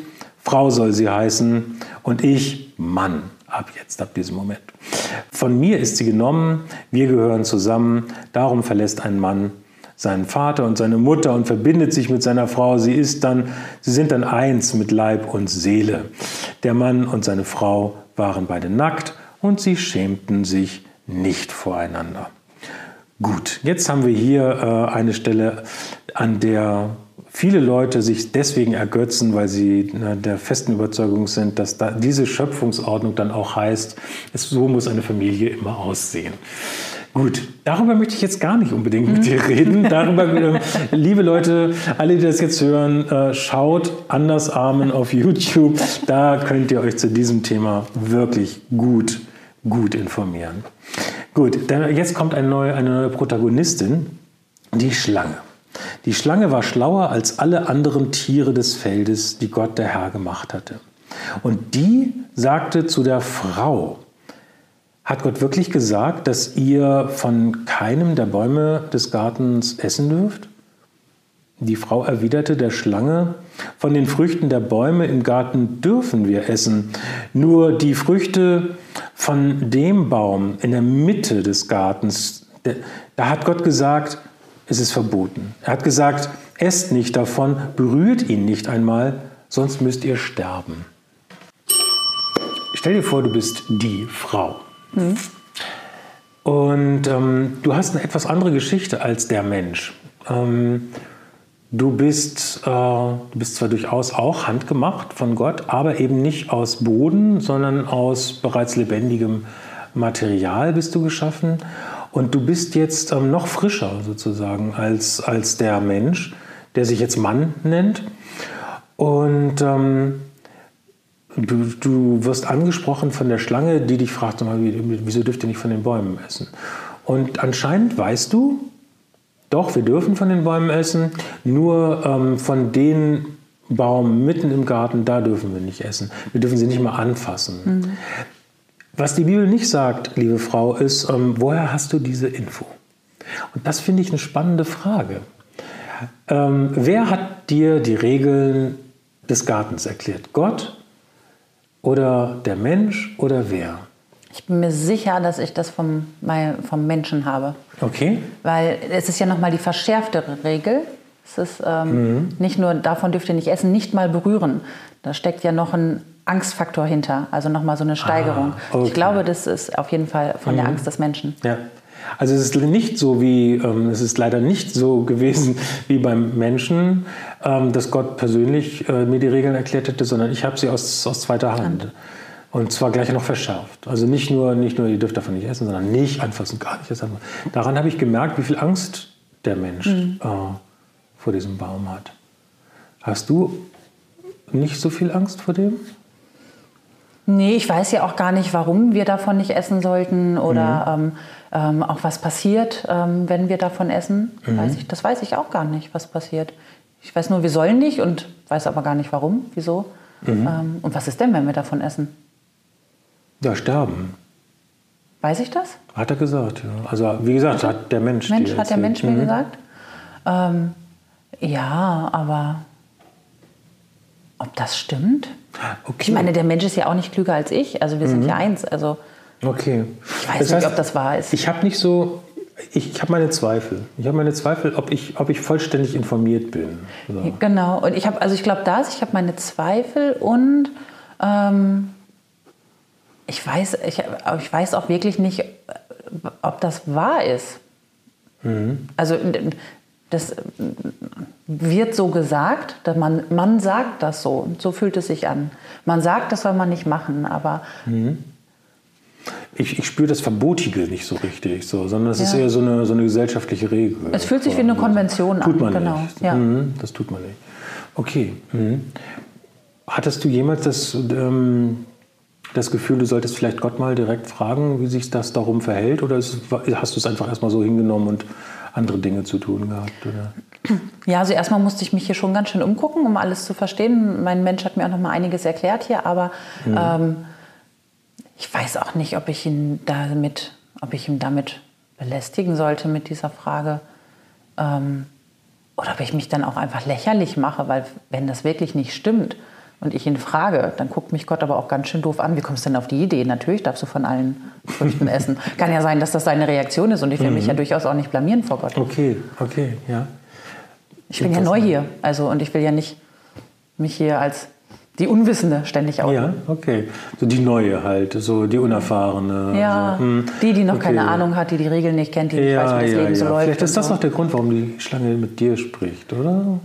Frau soll sie heißen und ich Mann. Ab jetzt, ab diesem Moment. Von mir ist sie genommen. Wir gehören zusammen. Darum verlässt ein Mann seinen Vater und seine Mutter und verbindet sich mit seiner Frau. Sie ist dann, sie sind dann eins mit Leib und Seele. Der Mann und seine Frau waren beide nackt und sie schämten sich nicht voreinander. Gut, jetzt haben wir hier äh, eine Stelle, an der viele Leute sich deswegen ergötzen, weil sie ne, der festen Überzeugung sind, dass da diese Schöpfungsordnung dann auch heißt, es, so muss eine Familie immer aussehen. Gut, darüber möchte ich jetzt gar nicht unbedingt mit dir reden. Darüber, äh, liebe Leute, alle, die das jetzt hören, äh, schaut Andersarmen auf YouTube. Da könnt ihr euch zu diesem Thema wirklich gut, gut informieren. Gut, dann jetzt kommt eine neue, eine neue Protagonistin, die Schlange. Die Schlange war schlauer als alle anderen Tiere des Feldes, die Gott der Herr gemacht hatte. Und die sagte zu der Frau, hat Gott wirklich gesagt, dass ihr von keinem der Bäume des Gartens essen dürft? Die Frau erwiderte der Schlange, von den Früchten der Bäume im Garten dürfen wir essen, nur die Früchte von dem Baum in der Mitte des Gartens, da hat Gott gesagt, es ist verboten. Er hat gesagt, esst nicht davon, berührt ihn nicht einmal, sonst müsst ihr sterben. Stell dir vor, du bist die Frau. Mhm. Und ähm, du hast eine etwas andere Geschichte als der Mensch. Ähm, Du bist, äh, bist zwar durchaus auch handgemacht von Gott, aber eben nicht aus Boden, sondern aus bereits lebendigem Material bist du geschaffen. Und du bist jetzt ähm, noch frischer sozusagen als, als der Mensch, der sich jetzt Mann nennt. Und ähm, du, du wirst angesprochen von der Schlange, die dich fragt, wieso dürft ihr nicht von den Bäumen essen? Und anscheinend weißt du, doch, wir dürfen von den Bäumen essen, nur ähm, von den Baum mitten im Garten, da dürfen wir nicht essen. Wir dürfen sie nicht mal anfassen. Mhm. Was die Bibel nicht sagt, liebe Frau, ist, ähm, woher hast du diese Info? Und das finde ich eine spannende Frage. Ähm, wer hat dir die Regeln des Gartens erklärt? Gott oder der Mensch oder wer? Ich bin mir sicher, dass ich das vom, vom Menschen habe. Okay. Weil es ist ja nochmal die verschärftere Regel. Es ist ähm, mhm. nicht nur, davon dürft ihr nicht essen, nicht mal berühren. Da steckt ja noch ein Angstfaktor hinter, also nochmal so eine Steigerung. Ah, okay. Ich glaube, das ist auf jeden Fall von mhm. der Angst des Menschen. Ja. Also es ist nicht so wie, ähm, es ist leider nicht so gewesen wie beim Menschen, ähm, dass Gott persönlich äh, mir die Regeln erklärt hätte, sondern ich habe sie aus, aus zweiter Hand. Hand. Und zwar gleich noch verschärft. Also nicht nur, nicht nur, ihr dürft davon nicht essen, sondern nicht anfassen, gar nicht. Daran habe ich gemerkt, wie viel Angst der Mensch mhm. äh, vor diesem Baum hat. Hast du nicht so viel Angst vor dem? Nee, ich weiß ja auch gar nicht, warum wir davon nicht essen sollten oder mhm. ähm, ähm, auch was passiert, ähm, wenn wir davon essen. Mhm. Weiß ich, das weiß ich auch gar nicht, was passiert. Ich weiß nur, wir sollen nicht und weiß aber gar nicht, warum, wieso. Mhm. Ähm, und was ist denn, wenn wir davon essen? Ja, sterben. Weiß ich das? Hat er gesagt, ja. Also wie gesagt, hat der Mensch. Mensch hat der Mensch mir mhm. gesagt. Ähm, ja, aber ob das stimmt? Okay. Ich meine, der Mensch ist ja auch nicht klüger als ich. Also wir mhm. sind ja eins. Also okay. Ich weiß das nicht, heißt, ob das wahr ist. Ich habe nicht so. Ich, ich habe meine Zweifel. Ich habe meine Zweifel, ob ich, ob ich vollständig informiert bin. So. Genau. Und ich habe, also ich glaube das. Ich habe meine Zweifel und ähm, ich weiß, ich, ich weiß auch wirklich nicht, ob das wahr ist. Mhm. Also das wird so gesagt, dass man, man sagt das so und so fühlt es sich an. Man sagt, das soll man nicht machen, aber mhm. ich, ich spüre das Verbotige nicht so richtig, so, sondern es ja. ist eher so eine, so eine gesellschaftliche Regel. Es fühlt sich wie eine Konvention tut man an. Genau. Nicht. Ja. Mhm, das tut man nicht. Okay. Mhm. Hattest du jemals das, ähm, das Gefühl, du solltest vielleicht Gott mal direkt fragen, wie sich das darum verhält? Oder ist, hast du es einfach erstmal so hingenommen und andere Dinge zu tun gehabt? Oder? Ja, also erstmal musste ich mich hier schon ganz schön umgucken, um alles zu verstehen. Mein Mensch hat mir auch noch mal einiges erklärt hier, aber mhm. ähm, ich weiß auch nicht, ob ich ihn damit, ob ich ihn damit belästigen sollte mit dieser Frage. Ähm, oder ob ich mich dann auch einfach lächerlich mache, weil wenn das wirklich nicht stimmt, und ich ihn frage, dann guckt mich Gott aber auch ganz schön doof an. Wie kommst du denn auf die Idee? Natürlich darfst du von allen Früchten essen. Kann ja sein, dass das seine Reaktion ist und ich will mhm. mich ja mhm. durchaus auch nicht blamieren vor Gott. Okay, okay, ja. Ich bin ja neu hier, also und ich will ja nicht mich hier als die Unwissende ständig auch. Ja, okay. So die Neue halt, so die Unerfahrene. Ja, so. hm. die, die noch okay. keine Ahnung hat, die die Regeln nicht kennt, die nicht ja, weiß, wie das ja, Leben ja. so läuft. Vielleicht ist das so. auch der Grund, warum die Schlange mit dir spricht, oder?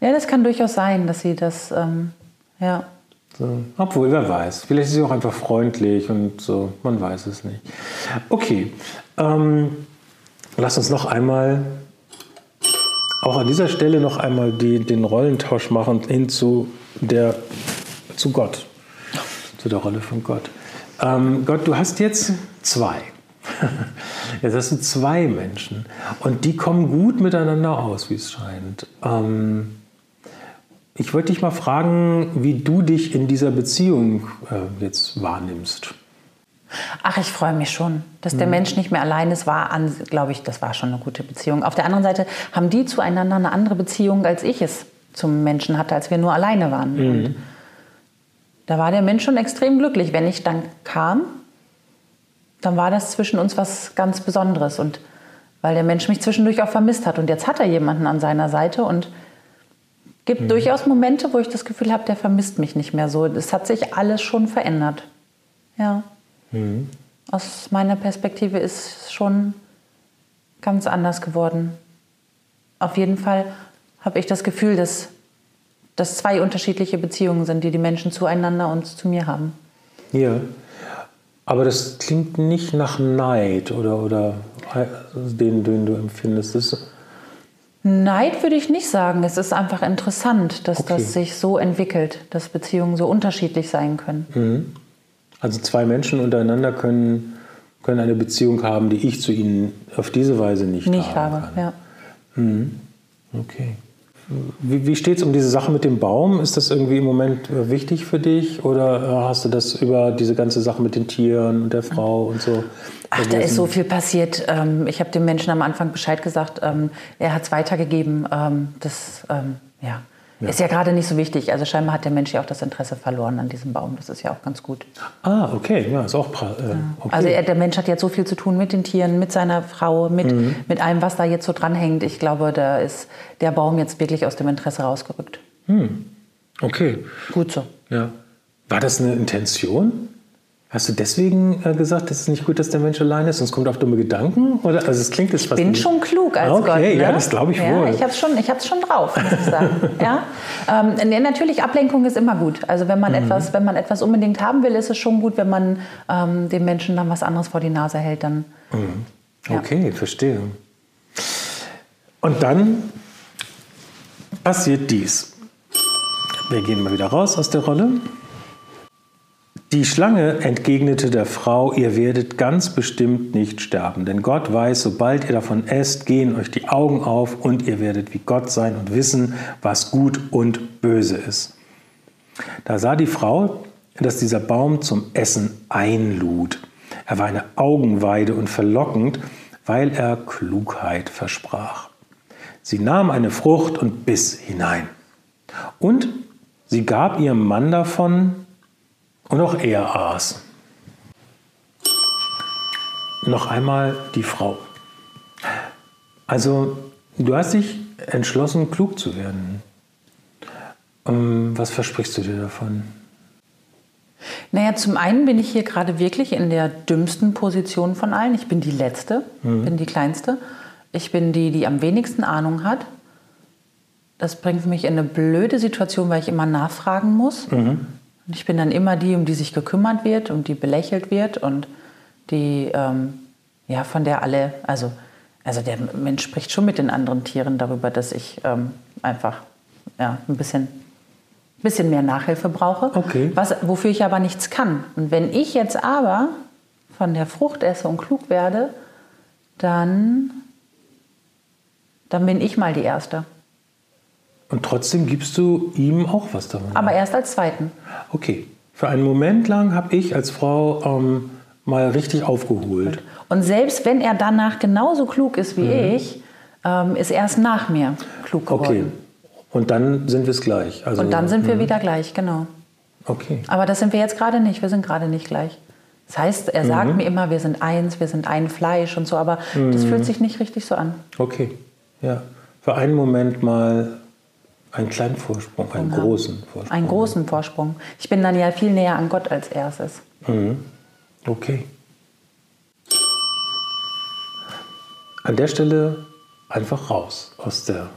Ja, das kann durchaus sein, dass sie das ähm, ja. So. Obwohl, wer weiß. Vielleicht ist sie auch einfach freundlich und so. Man weiß es nicht. Okay. Ähm, lass uns noch einmal, auch an dieser Stelle noch einmal die, den Rollentausch machen hin zu, der, zu Gott. Zu der Rolle von Gott. Ähm, Gott, du hast jetzt zwei. Jetzt hast du zwei Menschen und die kommen gut miteinander aus, wie es scheint. Ähm, ich wollte dich mal fragen, wie du dich in dieser Beziehung äh, jetzt wahrnimmst. Ach, ich freue mich schon, dass der mhm. Mensch nicht mehr allein ist, war, glaube ich, das war schon eine gute Beziehung. Auf der anderen Seite haben die zueinander eine andere Beziehung, als ich es zum Menschen hatte, als wir nur alleine waren. Mhm. da war der Mensch schon extrem glücklich. Wenn ich dann kam, dann war das zwischen uns was ganz Besonderes. Und weil der Mensch mich zwischendurch auch vermisst hat. Und jetzt hat er jemanden an seiner Seite und gibt mhm. durchaus Momente, wo ich das Gefühl habe, der vermisst mich nicht mehr so. Es hat sich alles schon verändert. Ja. Mhm. Aus meiner Perspektive ist es schon ganz anders geworden. Auf jeden Fall habe ich das Gefühl, dass das zwei unterschiedliche Beziehungen sind, die die Menschen zueinander und zu mir haben. Ja. Aber das klingt nicht nach Neid oder, oder den, den du empfindest. Das Neid würde ich nicht sagen. Es ist einfach interessant, dass okay. das sich so entwickelt, dass Beziehungen so unterschiedlich sein können. Mhm. Also zwei Menschen untereinander können, können eine Beziehung haben, die ich zu ihnen auf diese Weise nicht, nicht haben habe. Kann. Ja. Mhm. Okay. Wie, wie steht es um diese Sache mit dem Baum? Ist das irgendwie im Moment äh, wichtig für dich oder äh, hast du das über diese ganze Sache mit den Tieren und der Frau und so? Ach, da ist so viel passiert. Ähm, ich habe dem Menschen am Anfang Bescheid gesagt. Ähm, er hat es weitergegeben. Ähm, das, ja. Ja. Ist ja gerade nicht so wichtig. Also scheinbar hat der Mensch ja auch das Interesse verloren an diesem Baum. Das ist ja auch ganz gut. Ah, okay. Ja, ist auch äh, okay. Also er, der Mensch hat jetzt so viel zu tun mit den Tieren, mit seiner Frau, mit, mhm. mit allem, was da jetzt so dranhängt. Ich glaube, da ist der Baum jetzt wirklich aus dem Interesse rausgerückt. Hm. Okay. Gut so. Ja. War das eine Intention? Hast du deswegen äh, gesagt, es ist nicht gut, dass der Mensch allein ist, sonst kommt auf dumme Gedanken? Oder? Also es klingt jetzt ich bin schon klug als okay, Gott. Okay, ne? ja, das glaube ich ja, wohl. Ich habe es schon, schon drauf, muss ich sagen. ja? Ähm, natürlich, Ablenkung ist immer gut. Also wenn man, mhm. etwas, wenn man etwas unbedingt haben will, ist es schon gut, wenn man ähm, dem Menschen dann was anderes vor die Nase hält. Dann, mhm. Okay, ja. verstehe. Und dann passiert dies. Wir gehen mal wieder raus aus der Rolle. Die Schlange entgegnete der Frau, ihr werdet ganz bestimmt nicht sterben, denn Gott weiß, sobald ihr davon esst, gehen euch die Augen auf und ihr werdet wie Gott sein und wissen, was gut und böse ist. Da sah die Frau, dass dieser Baum zum Essen einlud. Er war eine Augenweide und verlockend, weil er Klugheit versprach. Sie nahm eine Frucht und biss hinein. Und sie gab ihrem Mann davon, und auch er aß. Noch einmal die Frau. Also, du hast dich entschlossen, klug zu werden. Ähm, was versprichst du dir davon? Naja, zum einen bin ich hier gerade wirklich in der dümmsten Position von allen. Ich bin die Letzte, mhm. bin die Kleinste. Ich bin die, die am wenigsten Ahnung hat. Das bringt mich in eine blöde Situation, weil ich immer nachfragen muss. Mhm. Und ich bin dann immer die, um die sich gekümmert wird, um die belächelt wird und die, ähm, ja, von der alle, also, also der Mensch spricht schon mit den anderen Tieren darüber, dass ich ähm, einfach ja, ein bisschen, bisschen mehr Nachhilfe brauche, okay. was, wofür ich aber nichts kann. Und wenn ich jetzt aber von der Frucht esse und klug werde, dann, dann bin ich mal die Erste. Und trotzdem gibst du ihm auch was davon. Aber erst als Zweiten. Okay. Für einen Moment lang habe ich als Frau ähm, mal richtig aufgeholt. Und selbst wenn er danach genauso klug ist wie mhm. ich, ähm, ist er erst nach mir klug geworden. Okay. Und dann sind wir es gleich. Also, Und dann sind wir mhm. wieder gleich, genau. Okay. Aber das sind wir jetzt gerade nicht. Wir sind gerade nicht gleich. Das heißt, er sagt mhm. mir immer, wir sind eins, wir sind ein Fleisch und so, aber das mhm. fühlt sich nicht richtig so an. Okay, ja. Für einen Moment mal einen kleinen Vorsprung, einen genau. großen Vorsprung. Einen großen Vorsprung. Ich bin dann ja viel näher an Gott als er es ist. Mhm. Okay. An der Stelle einfach raus aus, der,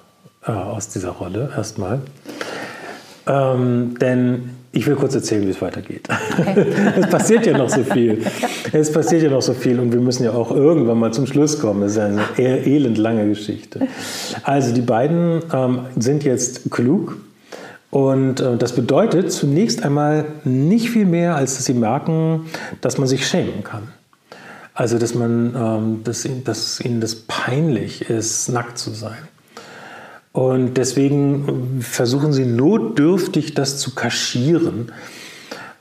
äh, aus dieser Rolle erstmal. Ähm, denn ich will kurz erzählen, wie es weitergeht. Okay. es passiert ja noch so viel. Es passiert ja noch so viel und wir müssen ja auch irgendwann mal zum Schluss kommen. Das ist ja eine eher elend lange Geschichte. Also die beiden ähm, sind jetzt klug und äh, das bedeutet zunächst einmal nicht viel mehr, als dass sie merken, dass man sich schämen kann. Also dass man, ähm, dass, dass ihnen das peinlich ist, nackt zu sein. Und deswegen versuchen sie notdürftig, das zu kaschieren.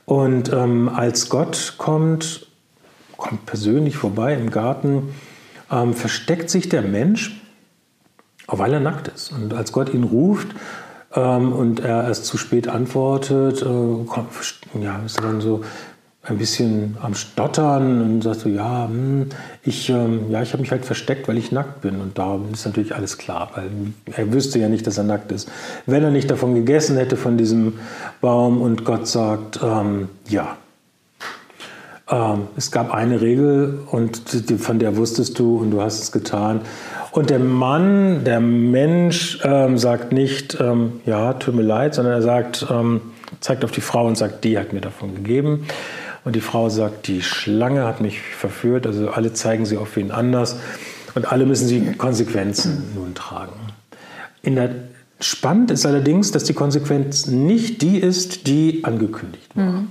Und ähm, als Gott kommt, kommt persönlich vorbei im Garten, ähm, versteckt sich der Mensch, weil er nackt ist. Und als Gott ihn ruft ähm, und er erst zu spät antwortet, äh, kommt, ja, ist er dann so, ein bisschen am Stottern und sagt so, ja, hm, ich, ähm, ja, ich habe mich halt versteckt, weil ich nackt bin. Und da ist natürlich alles klar, weil er wüsste ja nicht, dass er nackt ist. Wenn er nicht davon gegessen hätte, von diesem Baum und Gott sagt, ähm, ja. ähm, es gab eine Regel und von der wusstest du und du hast es getan. Und der Mann, der Mensch ähm, sagt nicht, ähm, ja, tut mir leid, sondern er sagt, ähm, zeigt auf die Frau und sagt, die hat mir davon gegeben. Und die Frau sagt, die Schlange hat mich verführt. Also alle zeigen sie auf wen anders. Und alle müssen sie Konsequenzen nun tragen. In der Spannend ist allerdings, dass die Konsequenz nicht die ist, die angekündigt war. Mhm.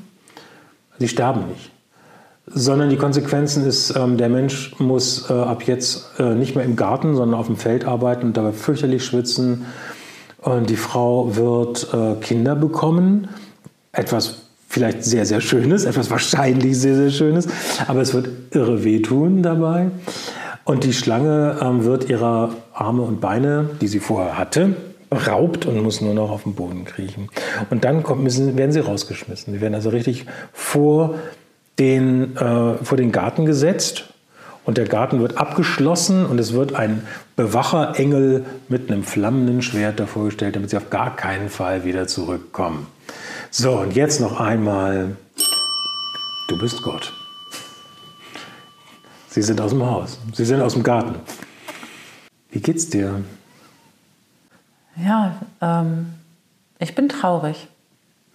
Sie sterben nicht. Sondern die Konsequenzen ist, ähm, der Mensch muss äh, ab jetzt äh, nicht mehr im Garten, sondern auf dem Feld arbeiten und dabei fürchterlich schwitzen. Und die Frau wird äh, Kinder bekommen. Etwas vielleicht sehr, sehr Schönes, etwas wahrscheinlich sehr, sehr Schönes. Aber es wird irre wehtun dabei. Und die Schlange ähm, wird ihrer Arme und Beine, die sie vorher hatte, raubt und muss nur noch auf den Boden kriechen. Und dann kommt, müssen, werden sie rausgeschmissen. Sie werden also richtig vor den, äh, vor den Garten gesetzt und der Garten wird abgeschlossen und es wird ein Bewacherengel mit einem flammenden Schwert davor gestellt, damit sie auf gar keinen Fall wieder zurückkommen. So, und jetzt noch einmal, du bist Gott. Sie sind aus dem Haus, Sie sind aus dem Garten. Wie geht's dir? Ja, ähm, ich bin traurig,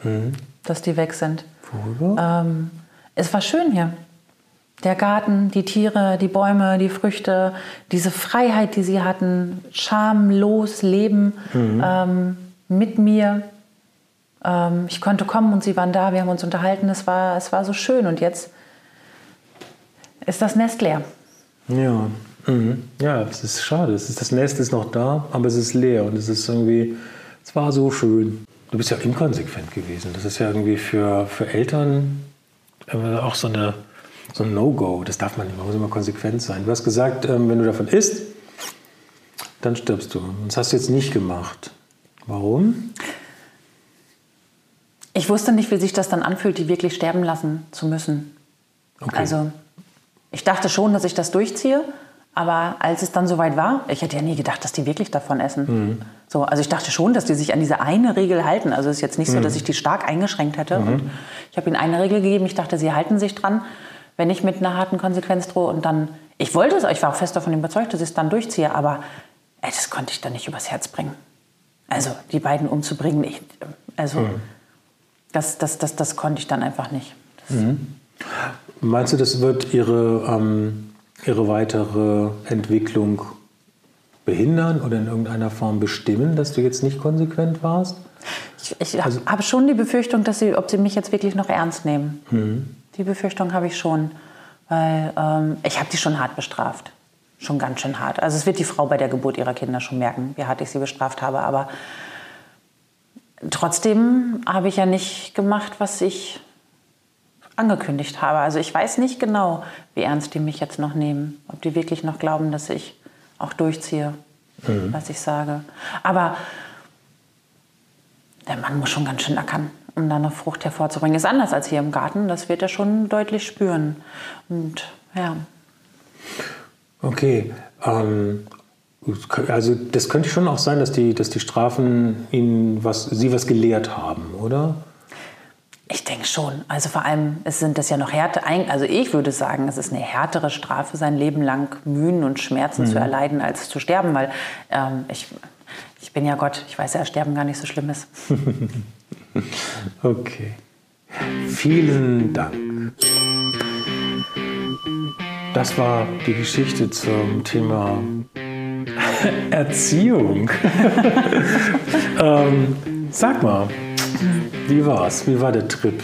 mhm. dass die weg sind. Worüber? Ähm, es war schön hier. Der Garten, die Tiere, die Bäume, die Früchte, diese Freiheit, die sie hatten, schamlos leben mhm. ähm, mit mir. Ähm, ich konnte kommen und sie waren da, wir haben uns unterhalten. Es war, es war so schön und jetzt ist das Nest leer. Ja, Mhm. Ja, es ist schade. Es ist, das Nest ist noch da, aber es ist leer und es ist irgendwie, es war so schön. Du bist ja inkonsequent gewesen. Das ist ja irgendwie für, für Eltern auch so, eine, so ein No-Go. Das darf man nicht, man muss immer konsequent sein. Du hast gesagt, ähm, wenn du davon isst, dann stirbst du. Das hast du jetzt nicht gemacht. Warum? Ich wusste nicht, wie sich das dann anfühlt, die wirklich sterben lassen zu müssen. Okay. Also ich dachte schon, dass ich das durchziehe, aber als es dann soweit war, ich hätte ja nie gedacht, dass die wirklich davon essen. Mhm. So, also ich dachte schon, dass die sich an diese eine Regel halten. Also es ist jetzt nicht so, dass mhm. ich die stark eingeschränkt hätte. Mhm. Und ich habe ihnen eine Regel gegeben. Ich dachte, sie halten sich dran, wenn ich mit einer harten Konsequenz drohe. Und dann, ich wollte es, ich war auch fest davon überzeugt, dass ich es dann durchziehe. Aber ey, das konnte ich dann nicht übers Herz bringen. Also die beiden umzubringen, ich, also mhm. Das, das, das, das konnte ich dann einfach nicht. Mhm. Meinst du, das wird ihre ähm ihre weitere Entwicklung behindern oder in irgendeiner Form bestimmen, dass du jetzt nicht konsequent warst? Ich, ich also, habe schon die Befürchtung, dass sie, ob sie mich jetzt wirklich noch ernst nehmen. Mhm. Die Befürchtung habe ich schon, weil ähm, ich habe die schon hart bestraft. Schon ganz schön hart. Also es wird die Frau bei der Geburt ihrer Kinder schon merken, wie hart ich sie bestraft habe. Aber trotzdem habe ich ja nicht gemacht, was ich angekündigt habe. Also ich weiß nicht genau, wie ernst die mich jetzt noch nehmen. Ob die wirklich noch glauben, dass ich auch durchziehe, mhm. was ich sage. Aber der Mann muss schon ganz schön ackern, um da eine Frucht hervorzubringen. Ist anders als hier im Garten. Das wird er schon deutlich spüren. Und ja. Okay. Ähm, also das könnte schon auch sein, dass die, dass die Strafen ihnen was, sie was gelehrt haben, oder? Ich denke schon. Also vor allem es sind das ja noch härter. Also ich würde sagen, es ist eine härtere Strafe, sein Leben lang Mühen und Schmerzen mhm. zu erleiden, als zu sterben. Weil ähm, ich, ich bin ja Gott. Ich weiß ja, Sterben gar nicht so schlimm ist. okay. Vielen Dank. Das war die Geschichte zum Thema Erziehung. ähm, sag mal, wie war's? Wie war der Trip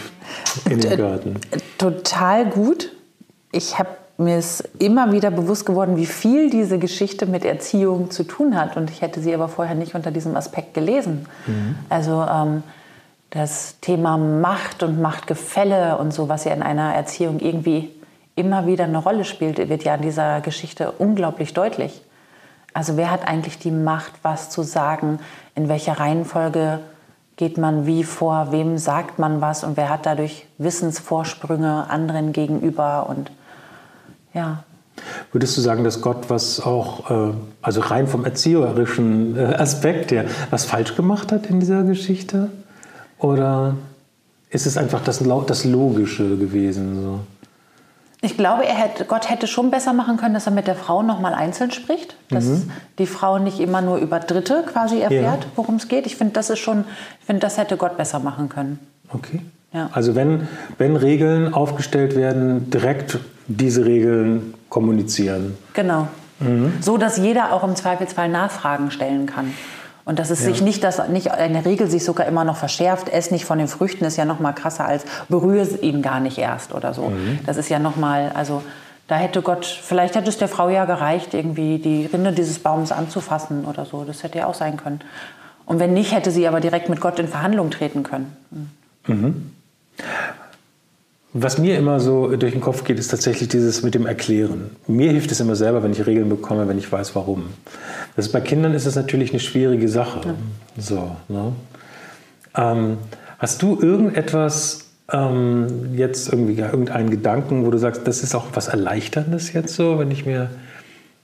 in den Garten? Total gut. Ich habe mir es immer wieder bewusst geworden, wie viel diese Geschichte mit Erziehung zu tun hat. Und ich hätte sie aber vorher nicht unter diesem Aspekt gelesen. Mhm. Also ähm, das Thema Macht und Machtgefälle und so, was ja in einer Erziehung irgendwie immer wieder eine Rolle spielt, wird ja in dieser Geschichte unglaublich deutlich. Also wer hat eigentlich die Macht, was zu sagen, in welcher Reihenfolge geht man wie vor, wem sagt man was und wer hat dadurch Wissensvorsprünge anderen gegenüber und ja. Würdest du sagen, dass Gott was auch, äh, also rein vom erzieherischen äh, Aspekt her, was falsch gemacht hat in dieser Geschichte? Oder ist es einfach das, das Logische gewesen? So? Ich glaube, er hätte, Gott hätte schon besser machen können, dass er mit der Frau nochmal einzeln spricht. Dass mhm. die Frau nicht immer nur über Dritte quasi erfährt, ja. worum es geht. Ich finde, das ist schon, ich finde, das hätte Gott besser machen können. Okay. Ja. Also wenn, wenn Regeln aufgestellt werden, direkt diese Regeln kommunizieren. Genau. Mhm. So dass jeder auch im Zweifelsfall Nachfragen stellen kann. Und dass es ja. sich nicht, dass nicht eine Regel sich sogar immer noch verschärft, ess nicht von den Früchten ist ja noch mal krasser als berühre ihn gar nicht erst oder so. Mhm. Das ist ja noch mal, also da hätte Gott, vielleicht hätte es der Frau ja gereicht, irgendwie die Rinde dieses Baums anzufassen oder so. Das hätte ja auch sein können. Und wenn nicht, hätte sie aber direkt mit Gott in Verhandlung treten können. Mhm. Was mir immer so durch den Kopf geht, ist tatsächlich dieses mit dem Erklären. Mir hilft es immer selber, wenn ich Regeln bekomme, wenn ich weiß, warum. Das ist, bei Kindern ist es natürlich eine schwierige Sache. Ja. So, ne? ähm, hast du irgendetwas ähm, jetzt irgendwie, irgendeinen Gedanken, wo du sagst, das ist auch was Erleichterndes jetzt so, wenn ich mir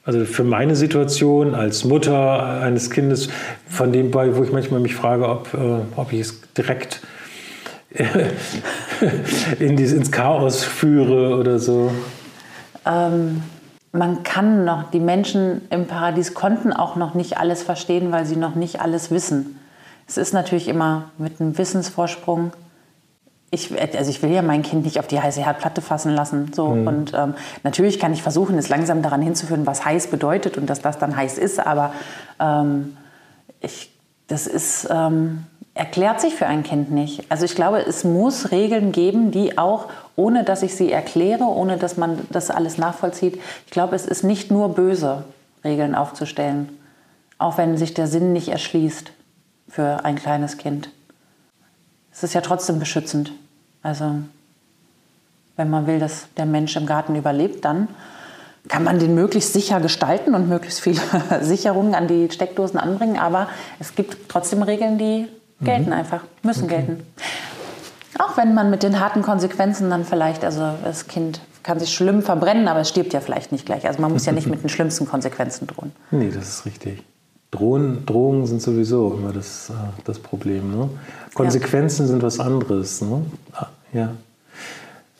also für meine Situation als Mutter eines Kindes, von dem bei, wo ich manchmal mich frage, ob, äh, ob ich es direkt in dies, ins Chaos führe oder so? Ähm, man kann noch, die Menschen im Paradies konnten auch noch nicht alles verstehen, weil sie noch nicht alles wissen. Es ist natürlich immer mit einem Wissensvorsprung. Ich, also ich will ja mein Kind nicht auf die heiße Herdplatte fassen lassen. So. Mhm. Und ähm, natürlich kann ich versuchen, es langsam daran hinzuführen, was heiß bedeutet und dass das dann heiß ist. Aber ähm, ich, das ist, ähm, erklärt sich für ein Kind nicht. Also ich glaube, es muss Regeln geben, die auch, ohne dass ich sie erkläre, ohne dass man das alles nachvollzieht, ich glaube, es ist nicht nur böse, Regeln aufzustellen, auch wenn sich der Sinn nicht erschließt für ein kleines Kind. Es ist ja trotzdem beschützend. Also wenn man will, dass der Mensch im Garten überlebt, dann kann man den möglichst sicher gestalten und möglichst viele Sicherungen an die Steckdosen anbringen. Aber es gibt trotzdem Regeln, die gelten mhm. einfach, müssen okay. gelten. Auch wenn man mit den harten Konsequenzen dann vielleicht, also das Kind kann sich schlimm verbrennen, aber es stirbt ja vielleicht nicht gleich. Also man muss ja nicht mit den schlimmsten Konsequenzen drohen. Nee, das ist richtig. Drohen, Drohungen sind sowieso immer das, äh, das Problem. Ne? Konsequenzen ja. sind was anderes. Ne? Ah, ja.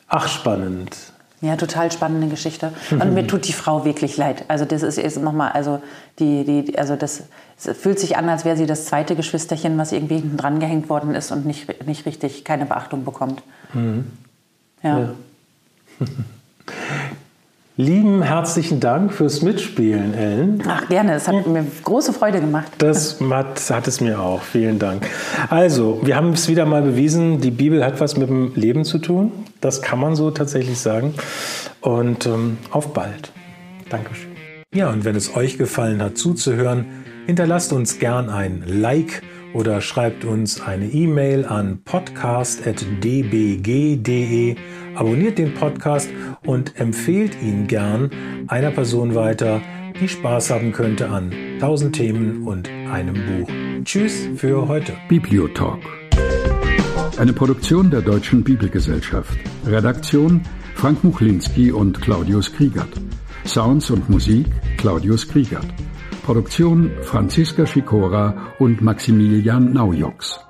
Ach, spannend. Ja, total spannende Geschichte. Und mir tut die Frau wirklich leid. Also das ist, ist nochmal, also die, die, also das fühlt sich an, als wäre sie das zweite Geschwisterchen, was irgendwie hinten dran gehängt worden ist und nicht, nicht richtig keine Beachtung bekommt. Mhm. ja. ja. Lieben herzlichen Dank fürs Mitspielen, Ellen. Ach, gerne. Es hat mir große Freude gemacht. Das hat, hat es mir auch. Vielen Dank. Also, wir haben es wieder mal bewiesen, die Bibel hat was mit dem Leben zu tun. Das kann man so tatsächlich sagen. Und ähm, auf bald. Dankeschön. Ja, und wenn es euch gefallen hat zuzuhören, hinterlasst uns gern ein Like oder schreibt uns eine E-Mail an podcast.dbg.de, abonniert den Podcast und empfehlt ihn gern einer Person weiter, die Spaß haben könnte an 1000 Themen und einem Buch. Tschüss für heute. Bibliotalk. Eine Produktion der Deutschen Bibelgesellschaft. Redaktion Frank Muchlinski und Claudius Kriegert. Sounds und Musik Claudius Kriegert. Produktion Franziska Schikora und Maximilian Naujoks.